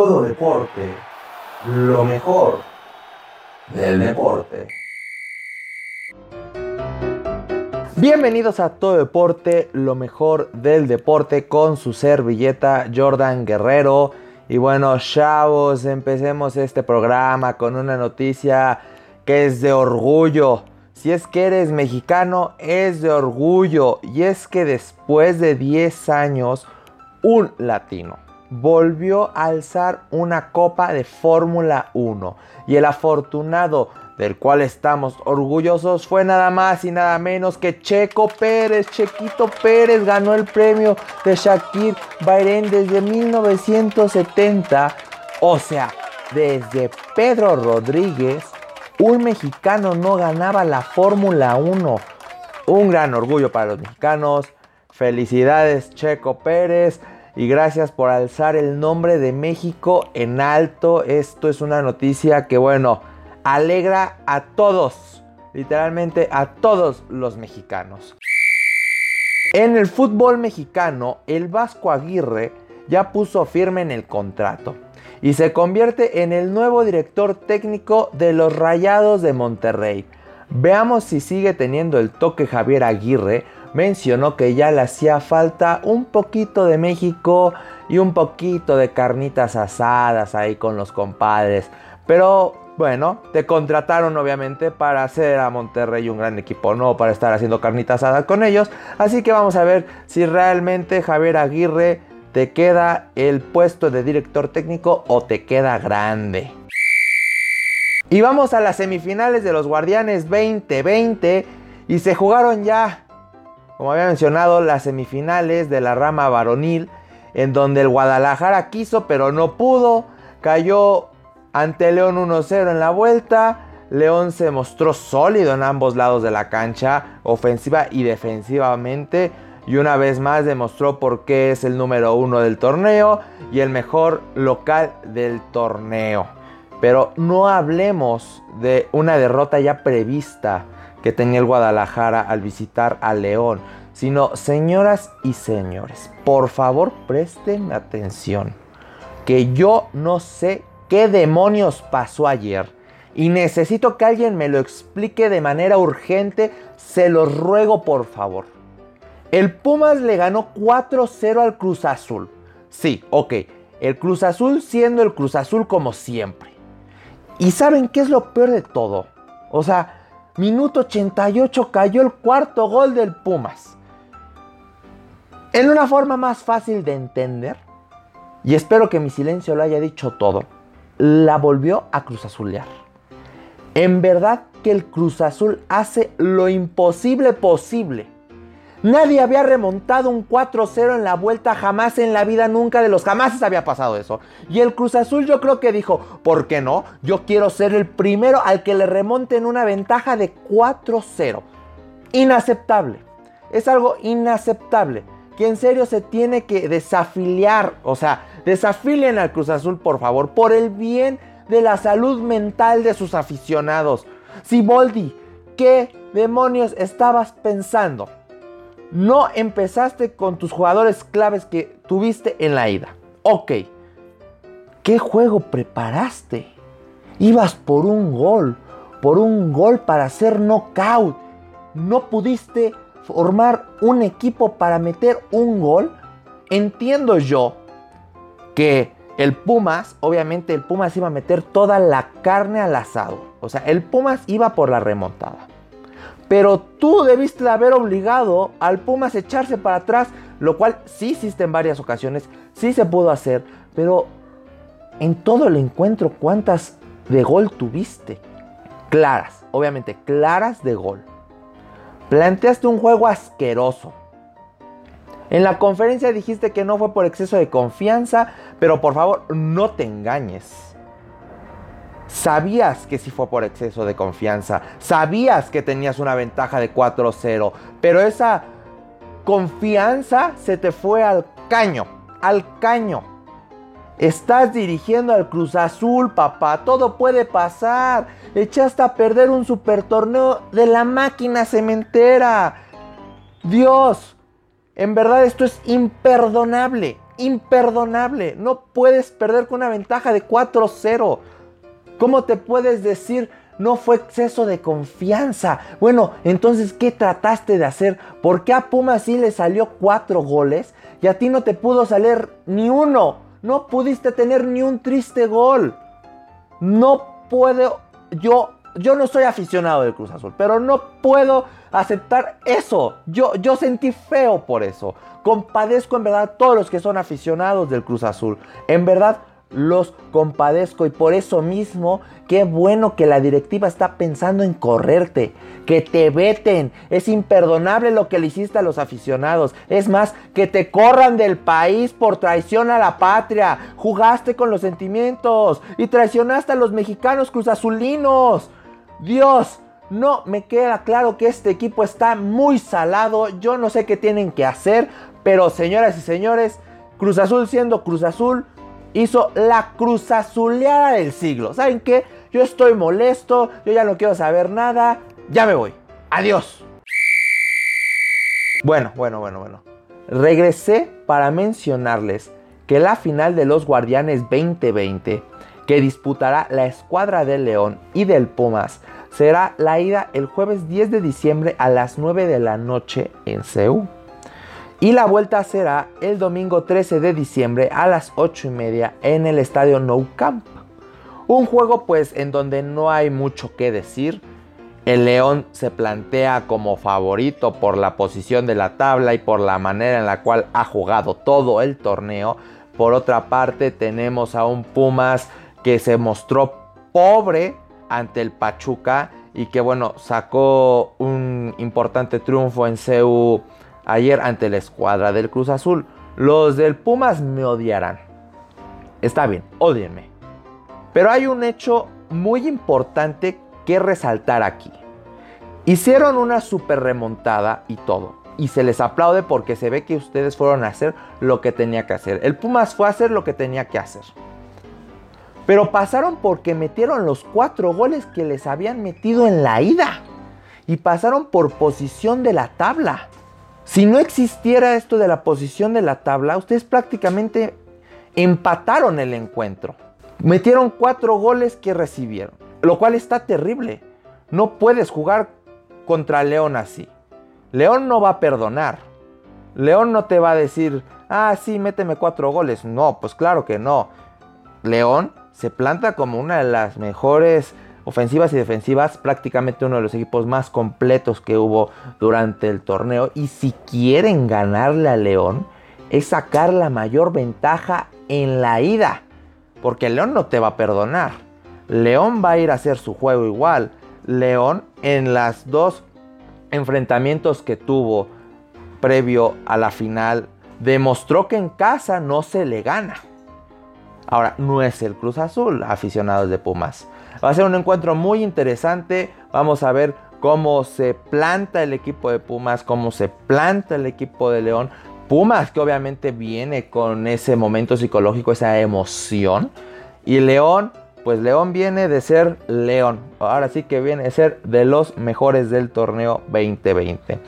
todo deporte, lo mejor del deporte. Bienvenidos a Todo Deporte, lo mejor del deporte con su servilleta Jordan Guerrero. Y bueno, chavos, empecemos este programa con una noticia que es de orgullo. Si es que eres mexicano, es de orgullo. Y es que después de 10 años, un latino volvió a alzar una copa de Fórmula 1. Y el afortunado del cual estamos orgullosos fue nada más y nada menos que Checo Pérez. Chequito Pérez ganó el premio de Shakir Bahrein desde 1970. O sea, desde Pedro Rodríguez, un mexicano no ganaba la Fórmula 1. Un gran orgullo para los mexicanos. Felicidades Checo Pérez y gracias por alzar el nombre de México en alto. Esto es una noticia que bueno, alegra a todos, literalmente a todos los mexicanos. En el fútbol mexicano, el Vasco Aguirre ya puso firme en el contrato y se convierte en el nuevo director técnico de los Rayados de Monterrey. Veamos si sigue teniendo el toque Javier Aguirre. Mencionó que ya le hacía falta un poquito de México y un poquito de carnitas asadas ahí con los compadres. Pero bueno, te contrataron obviamente para hacer a Monterrey un gran equipo, no para estar haciendo carnita asada con ellos. Así que vamos a ver si realmente Javier Aguirre te queda el puesto de director técnico o te queda grande. Y vamos a las semifinales de los Guardianes 2020 y se jugaron ya, como había mencionado, las semifinales de la rama varonil en donde el Guadalajara quiso pero no pudo, cayó ante León 1-0 en la vuelta. León se mostró sólido en ambos lados de la cancha, ofensiva y defensivamente. Y una vez más demostró por qué es el número uno del torneo y el mejor local del torneo. Pero no hablemos de una derrota ya prevista que tenía el Guadalajara al visitar a León, sino señoras y señores, por favor presten atención, que yo no sé ¿Qué demonios pasó ayer? Y necesito que alguien me lo explique de manera urgente. Se los ruego por favor. El Pumas le ganó 4-0 al Cruz Azul. Sí, ok. El Cruz Azul siendo el Cruz Azul como siempre. ¿Y saben qué es lo peor de todo? O sea, minuto 88 cayó el cuarto gol del Pumas. En una forma más fácil de entender, y espero que mi silencio lo haya dicho todo la volvió a Cruz Azulear. En verdad que el Cruz Azul hace lo imposible posible. Nadie había remontado un 4-0 en la vuelta jamás en la vida, nunca de los jamás había pasado eso. Y el Cruz Azul yo creo que dijo, ¿por qué no? Yo quiero ser el primero al que le remonten una ventaja de 4-0. Inaceptable. Es algo inaceptable. Que en serio se tiene que desafiliar. O sea, Desafilien al Cruz Azul, por favor, por el bien de la salud mental de sus aficionados. Siboldi, ¿qué demonios estabas pensando? No empezaste con tus jugadores claves que tuviste en la ida. Ok. ¿Qué juego preparaste? Ibas por un gol, por un gol para hacer knockout. No pudiste formar un equipo para meter un gol. Entiendo yo que el Pumas, obviamente el Pumas iba a meter toda la carne al asado. O sea, el Pumas iba por la remontada. Pero tú debiste de haber obligado al Pumas a echarse para atrás, lo cual sí hiciste en varias ocasiones, sí se pudo hacer, pero en todo el encuentro, ¿cuántas de gol tuviste? Claras, obviamente, claras de gol. Planteaste un juego asqueroso. En la conferencia dijiste que no fue por exceso de confianza, pero por favor no te engañes. Sabías que sí fue por exceso de confianza, sabías que tenías una ventaja de 4-0, pero esa confianza se te fue al caño, al caño. Estás dirigiendo al Cruz Azul, papá. Todo puede pasar. Echaste a perder un super torneo de la máquina cementera. Dios, en verdad esto es imperdonable, imperdonable. No puedes perder con una ventaja de 4-0. ¿Cómo te puedes decir no fue exceso de confianza? Bueno, entonces, ¿qué trataste de hacer? ¿Por qué a Pumas sí le salió cuatro goles y a ti no te pudo salir ni uno? No pudiste tener ni un triste gol. No puedo, yo, yo no soy aficionado del Cruz Azul, pero no puedo aceptar eso. Yo, yo sentí feo por eso. Compadezco en verdad a todos los que son aficionados del Cruz Azul. En verdad los compadezco y por eso mismo, qué bueno que la directiva está pensando en correrte, que te veten. Es imperdonable lo que le hiciste a los aficionados. Es más, que te corran del país por traición a la patria. Jugaste con los sentimientos y traicionaste a los mexicanos cruzazulinos. Dios, no me queda claro que este equipo está muy salado. Yo no sé qué tienen que hacer, pero señoras y señores, Cruz Azul siendo Cruz Azul hizo la Cruz Azuleada del siglo. ¿Saben qué? Yo estoy molesto, yo ya no quiero saber nada. Ya me voy. Adiós. Bueno, bueno, bueno, bueno. Regresé para mencionarles que la final de los Guardianes 2020, que disputará la escuadra del León y del Pumas, será la ida el jueves 10 de diciembre a las 9 de la noche en Seúl. Y la vuelta será el domingo 13 de diciembre a las 8 y media en el estadio Nou Camp. Un juego pues en donde no hay mucho que decir. El León se plantea como favorito por la posición de la tabla y por la manera en la cual ha jugado todo el torneo. Por otra parte tenemos a un Pumas que se mostró pobre ante el Pachuca y que bueno, sacó un importante triunfo en CEU ayer ante la escuadra del Cruz Azul. Los del Pumas me odiarán. Está bien, odienme. Pero hay un hecho muy importante que resaltar aquí. Hicieron una super remontada y todo. Y se les aplaude porque se ve que ustedes fueron a hacer lo que tenía que hacer. El Pumas fue a hacer lo que tenía que hacer. Pero pasaron porque metieron los cuatro goles que les habían metido en la ida. Y pasaron por posición de la tabla. Si no existiera esto de la posición de la tabla, ustedes prácticamente empataron el encuentro. Metieron cuatro goles que recibieron, lo cual está terrible. No puedes jugar contra León así. León no va a perdonar. León no te va a decir, ah, sí, méteme cuatro goles. No, pues claro que no. León se planta como una de las mejores ofensivas y defensivas, prácticamente uno de los equipos más completos que hubo durante el torneo. Y si quieren ganarle a León, es sacar la mayor ventaja en la ida. Porque León no te va a perdonar. León va a ir a hacer su juego igual. León en las dos enfrentamientos que tuvo previo a la final demostró que en casa no se le gana. Ahora, no es el Cruz Azul, aficionados de Pumas. Va a ser un encuentro muy interesante. Vamos a ver cómo se planta el equipo de Pumas, cómo se planta el equipo de León. Pumas que obviamente viene con ese momento psicológico, esa emoción. Y León, pues León viene de ser León. Ahora sí que viene de ser de los mejores del torneo 2020.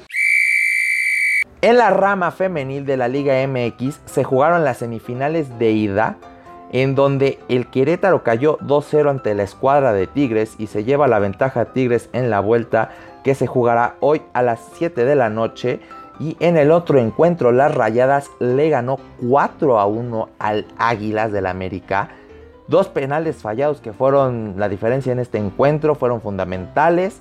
En la rama femenil de la Liga MX se jugaron las semifinales de ida en donde el Querétaro cayó 2-0 ante la escuadra de Tigres y se lleva la ventaja Tigres en la vuelta que se jugará hoy a las 7 de la noche. Y en el otro encuentro, las Rayadas le ganó 4 a 1 al Águilas del América. Dos penales fallados que fueron la diferencia en este encuentro, fueron fundamentales.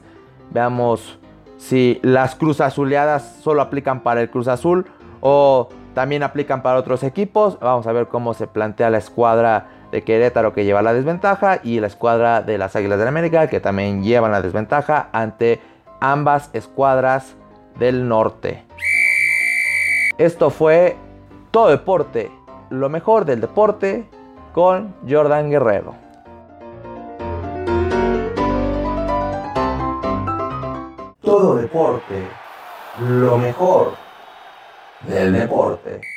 Veamos si las Cruz Azuleadas solo aplican para el Cruz Azul o también aplican para otros equipos. Vamos a ver cómo se plantea la escuadra de Querétaro que lleva la desventaja y la escuadra de las Águilas del América que también llevan la desventaja ante ambas escuadras del norte. Esto fue todo deporte, lo mejor del deporte con Jordan Guerrero. Todo deporte, lo mejor del deporte.